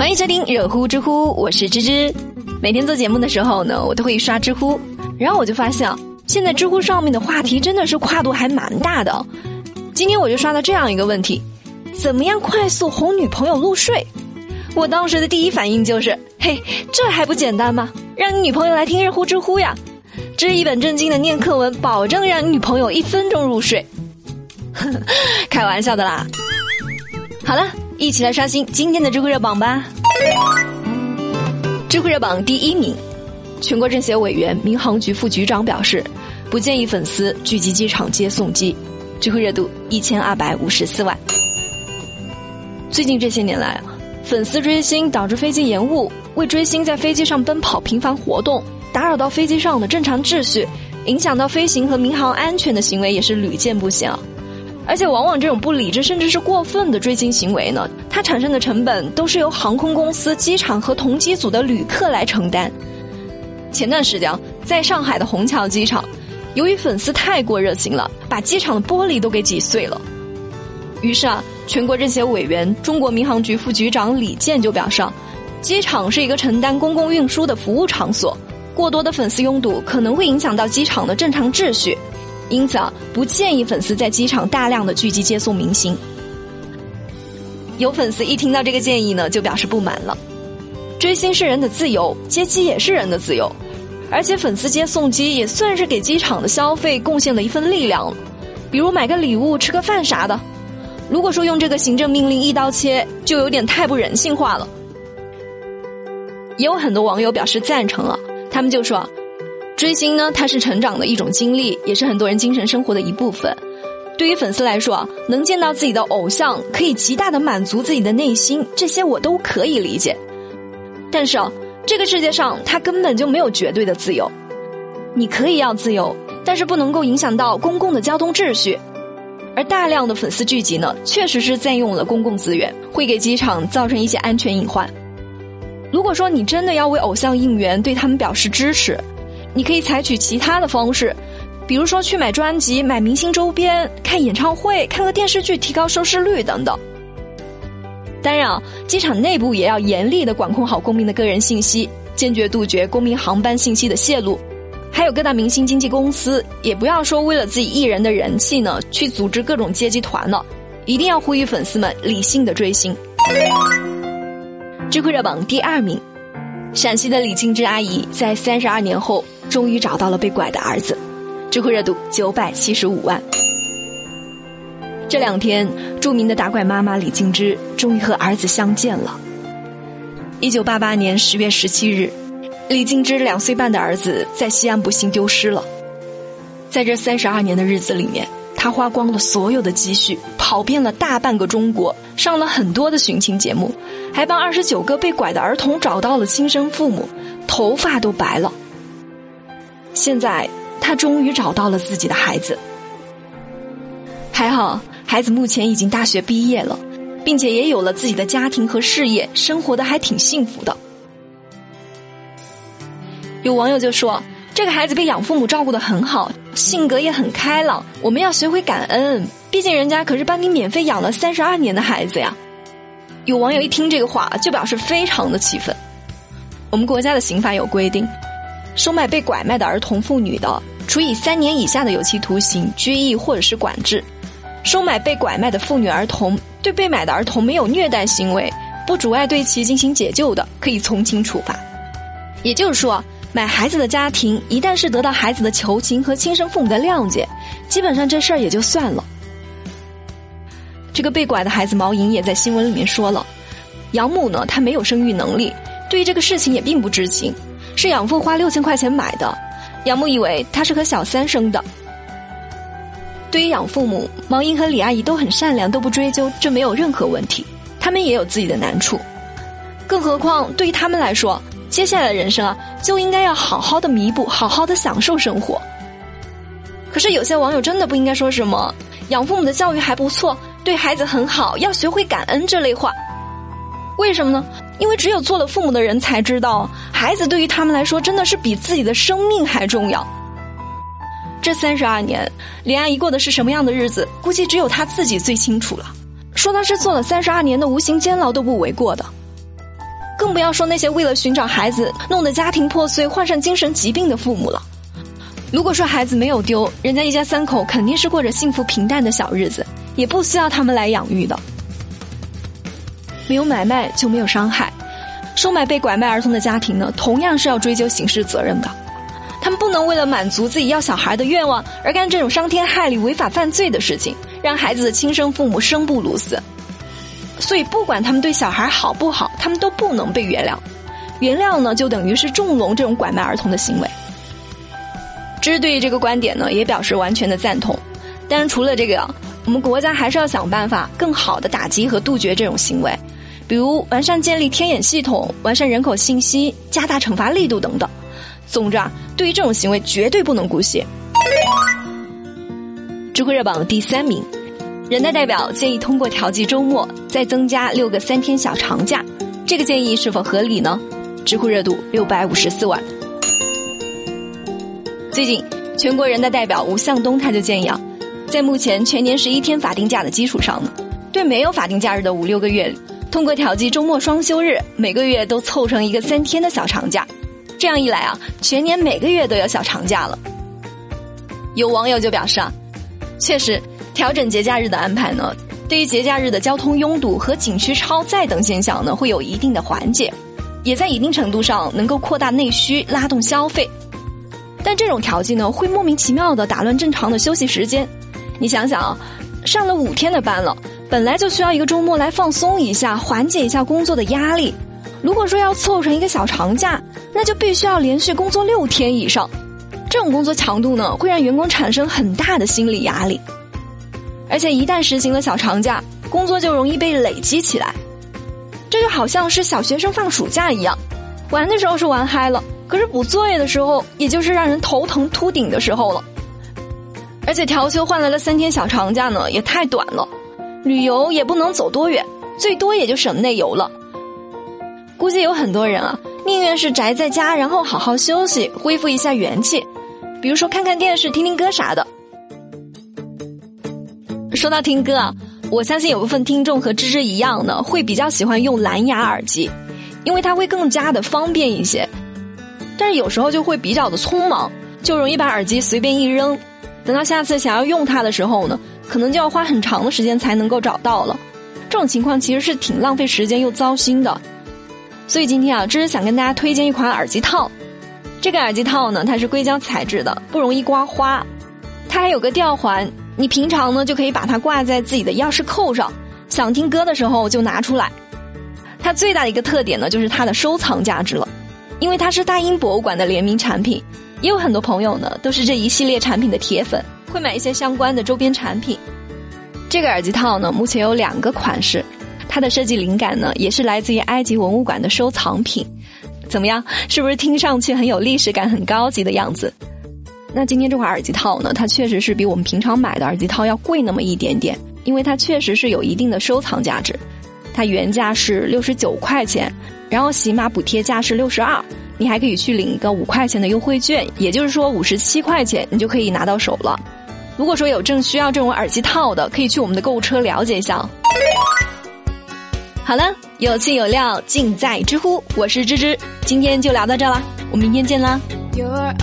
欢迎收听热乎知乎，我是芝芝。每天做节目的时候呢，我都会刷知乎，然后我就发现，现在知乎上面的话题真的是跨度还蛮大的。今天我就刷到这样一个问题：怎么样快速哄女朋友入睡？我当时的第一反应就是，嘿，这还不简单吗？让你女朋友来听热乎知乎呀，这一本正经的念课文，保证让你女朋友一分钟入睡。开玩笑的啦。好了，一起来刷新今天的知乎热榜吧。知乎热榜第一名，全国政协委员、民航局副局长表示，不建议粉丝聚集机场接送机。知乎热度一千二百五十四万。最近这些年来，粉丝追星导致飞机延误，为追星在飞机上奔跑频繁活动，打扰到飞机上的正常秩序，影响到飞行和民航安全的行为也是屡见不鲜。而且，往往这种不理智甚至是过分的追星行为呢，它产生的成本都是由航空公司、机场和同机组的旅客来承担。前段时间，在上海的虹桥机场，由于粉丝太过热情了，把机场的玻璃都给挤碎了。于是啊，全国政协委员、中国民航局副局长李健就表示，机场是一个承担公共运输的服务场所，过多的粉丝拥堵可能会影响到机场的正常秩序。因此啊，不建议粉丝在机场大量的聚集接送明星。有粉丝一听到这个建议呢，就表示不满了。追星是人的自由，接机也是人的自由，而且粉丝接送机也算是给机场的消费贡献了一份力量，比如买个礼物、吃个饭啥的。如果说用这个行政命令一刀切，就有点太不人性化了。也有很多网友表示赞成啊，他们就说。追星呢，它是成长的一种经历，也是很多人精神生活的一部分。对于粉丝来说，能见到自己的偶像，可以极大的满足自己的内心，这些我都可以理解。但是啊，这个世界上它根本就没有绝对的自由。你可以要自由，但是不能够影响到公共的交通秩序。而大量的粉丝聚集呢，确实是占用了公共资源，会给机场造成一些安全隐患。如果说你真的要为偶像应援，对他们表示支持。你可以采取其他的方式，比如说去买专辑、买明星周边、看演唱会、看个电视剧，提高收视率等等。当然啊，机场内部也要严厉的管控好公民的个人信息，坚决杜绝公民航班信息的泄露。还有各大明星经纪公司，也不要说为了自己艺人的人气呢，去组织各种接机团了。一定要呼吁粉丝们理性的追星。智慧热榜第二名，陕西的李静芝阿姨在三十二年后。终于找到了被拐的儿子，知乎热度九百七十五万。这两天，著名的打拐妈妈李静芝终于和儿子相见了。一九八八年十月十七日，李静芝两岁半的儿子在西安不幸丢失了。在这三十二年的日子里面，他花光了所有的积蓄，跑遍了大半个中国，上了很多的寻亲节目，还帮二十九个被拐的儿童找到了亲生父母，头发都白了。现在他终于找到了自己的孩子，还好孩子目前已经大学毕业了，并且也有了自己的家庭和事业，生活的还挺幸福的。有网友就说：“这个孩子被养父母照顾的很好，性格也很开朗，我们要学会感恩，毕竟人家可是帮你免费养了三十二年的孩子呀。”有网友一听这个话，就表示非常的气愤。我们国家的刑法有规定。收买被拐卖的儿童妇女的，处以三年以下的有期徒刑、拘役或者是管制；收买被拐卖的妇女儿童，对被买的儿童没有虐待行为，不阻碍对其进行解救的，可以从轻处罚。也就是说，买孩子的家庭一旦是得到孩子的求情和亲生父母的谅解，基本上这事儿也就算了。这个被拐的孩子毛莹也在新闻里面说了，养母呢，她没有生育能力，对于这个事情也并不知情。是养父花六千块钱买的，养母以为他是和小三生的。对于养父母，毛英和李阿姨都很善良，都不追究，这没有任何问题。他们也有自己的难处，更何况对于他们来说，接下来的人生啊，就应该要好好的弥补，好好的享受生活。可是有些网友真的不应该说什么养父母的教育还不错，对孩子很好，要学会感恩这类话。为什么呢？因为只有做了父母的人才知道，孩子对于他们来说真的是比自己的生命还重要。这三十二年，李阿姨过的是什么样的日子，估计只有她自己最清楚了。说她是做了三十二年的无形监牢都不为过的。更不要说那些为了寻找孩子弄得家庭破碎、患上精神疾病的父母了。如果说孩子没有丢，人家一家三口肯定是过着幸福平淡的小日子，也不需要他们来养育的。没有买卖就没有伤害，收买被拐卖儿童的家庭呢，同样是要追究刑事责任的。他们不能为了满足自己要小孩的愿望而干这种伤天害理、违法犯罪的事情，让孩子的亲生父母生不如死。所以，不管他们对小孩好不好，他们都不能被原谅。原谅呢，就等于是纵容这种拐卖儿童的行为。芝对于这个观点呢，也表示完全的赞同。但是除了这个，我们国家还是要想办法更好的打击和杜绝这种行为，比如完善建立天眼系统、完善人口信息、加大惩罚力度等等。总之啊，对于这种行为绝对不能姑息。知乎热榜第三名，人大代表建议通过调剂周末再增加六个三天小长假，这个建议是否合理呢？知乎热度六百五十四万。最近，全国人大代表吴向东他就建议啊，在目前全年十一天法定假的基础上呢，对没有法定假日的五六个月，通过调剂周末双休日，每个月都凑成一个三天的小长假。这样一来啊，全年每个月都有小长假了。有网友就表示啊，确实调整节假日的安排呢，对于节假日的交通拥堵和景区超载等现象呢，会有一定的缓解，也在一定程度上能够扩大内需，拉动消费。但这种调剂呢，会莫名其妙的打乱正常的休息时间。你想想啊，上了五天的班了，本来就需要一个周末来放松一下，缓解一下工作的压力。如果说要凑成一个小长假，那就必须要连续工作六天以上。这种工作强度呢，会让员工产生很大的心理压力。而且一旦实行了小长假，工作就容易被累积起来。这就好像是小学生放暑假一样，玩的时候是玩嗨了。可是补作业的时候，也就是让人头疼秃顶的时候了。而且调休换来了三天小长假呢，也太短了，旅游也不能走多远，最多也就省内游了。估计有很多人啊，宁愿是宅在家，然后好好休息，恢复一下元气，比如说看看电视、听听歌啥的。说到听歌啊，我相信有部分听众和芝芝一样呢，会比较喜欢用蓝牙耳机，因为它会更加的方便一些。但是有时候就会比较的匆忙，就容易把耳机随便一扔，等到下次想要用它的时候呢，可能就要花很长的时间才能够找到了。这种情况其实是挺浪费时间又糟心的。所以今天啊，这是想跟大家推荐一款耳机套。这个耳机套呢，它是硅胶材质的，不容易刮花。它还有个吊环，你平常呢就可以把它挂在自己的钥匙扣上，想听歌的时候就拿出来。它最大的一个特点呢，就是它的收藏价值了。因为它是大英博物馆的联名产品，也有很多朋友呢都是这一系列产品的铁粉，会买一些相关的周边产品。这个耳机套呢，目前有两个款式，它的设计灵感呢也是来自于埃及文物馆的收藏品。怎么样，是不是听上去很有历史感、很高级的样子？那今天这款耳机套呢，它确实是比我们平常买的耳机套要贵那么一点点，因为它确实是有一定的收藏价值。它原价是六十九块钱。然后喜马补贴价是六十二，你还可以去领一个五块钱的优惠券，也就是说五十七块钱你就可以拿到手了。如果说有正需要这种耳机套的，可以去我们的购物车了解一下。好了，有趣有料尽在知乎，我是芝芝，今天就聊到这啦，我们明天见啦。Your